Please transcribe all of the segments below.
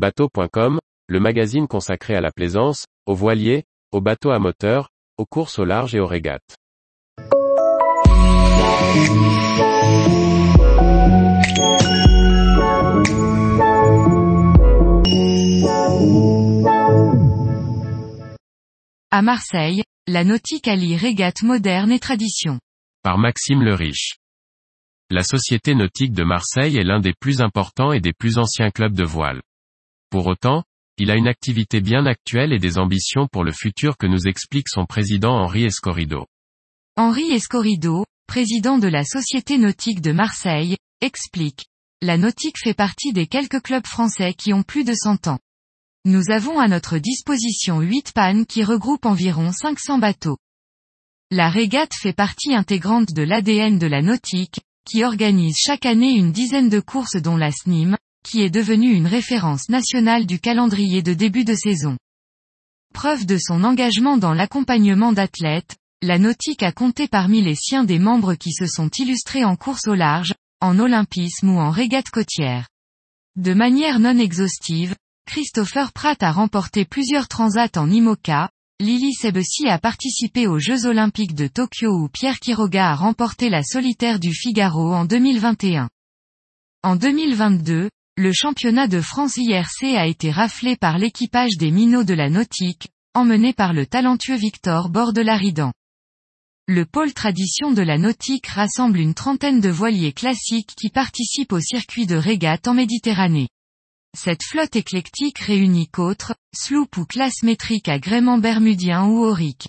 Bateau.com, le magazine consacré à la plaisance, aux voiliers, aux bateaux à moteur, aux courses au large et aux régates. À Marseille, la nautique allie régate moderne et tradition. Par Maxime le Riche. La Société nautique de Marseille est l'un des plus importants et des plus anciens clubs de voile. Pour autant, il a une activité bien actuelle et des ambitions pour le futur que nous explique son président Henri Escorido. Henri Escorido, président de la Société nautique de Marseille, explique. La nautique fait partie des quelques clubs français qui ont plus de 100 ans. Nous avons à notre disposition 8 pannes qui regroupent environ 500 bateaux. La régate fait partie intégrante de l'ADN de la nautique, qui organise chaque année une dizaine de courses dont la SNIM, qui est devenue une référence nationale du calendrier de début de saison. Preuve de son engagement dans l'accompagnement d'athlètes, la nautique a compté parmi les siens des membres qui se sont illustrés en course au large, en olympisme ou en régate côtière. De manière non exhaustive, Christopher Pratt a remporté plusieurs transats en IMOCA, Lily Sebesi a participé aux Jeux Olympiques de Tokyo où Pierre Quiroga a remporté la solitaire du Figaro en 2021. En 2022, le championnat de France IRC a été raflé par l'équipage des minots de la nautique, emmené par le talentueux Victor Bordelaridan. Le pôle tradition de la nautique rassemble une trentaine de voiliers classiques qui participent au circuit de régate en Méditerranée. Cette flotte éclectique réunit qu'autres, sloop ou classe métrique à gréement bermudien ou aurique.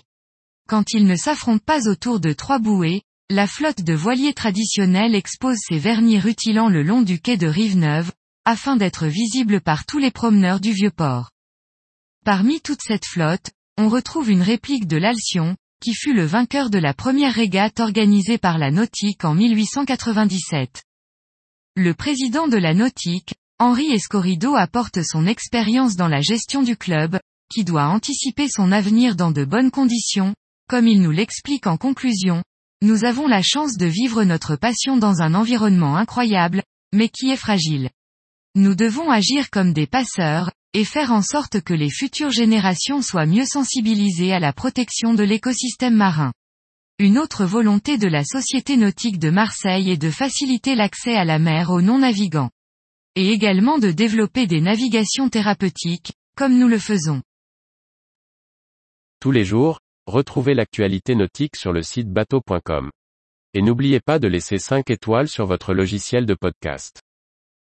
Quand ils ne s'affrontent pas autour de trois bouées, la flotte de voiliers traditionnels expose ses vernis rutilants le long du quai de Rive-Neuve, afin d'être visible par tous les promeneurs du Vieux-Port. Parmi toute cette flotte, on retrouve une réplique de l'Alcyon, qui fut le vainqueur de la première régate organisée par la Nautique en 1897. Le président de la Nautique, Henri Escorido apporte son expérience dans la gestion du club, qui doit anticiper son avenir dans de bonnes conditions, comme il nous l'explique en conclusion. Nous avons la chance de vivre notre passion dans un environnement incroyable, mais qui est fragile. Nous devons agir comme des passeurs, et faire en sorte que les futures générations soient mieux sensibilisées à la protection de l'écosystème marin. Une autre volonté de la Société nautique de Marseille est de faciliter l'accès à la mer aux non-navigants et également de développer des navigations thérapeutiques, comme nous le faisons. Tous les jours, retrouvez l'actualité nautique sur le site bateau.com. Et n'oubliez pas de laisser 5 étoiles sur votre logiciel de podcast.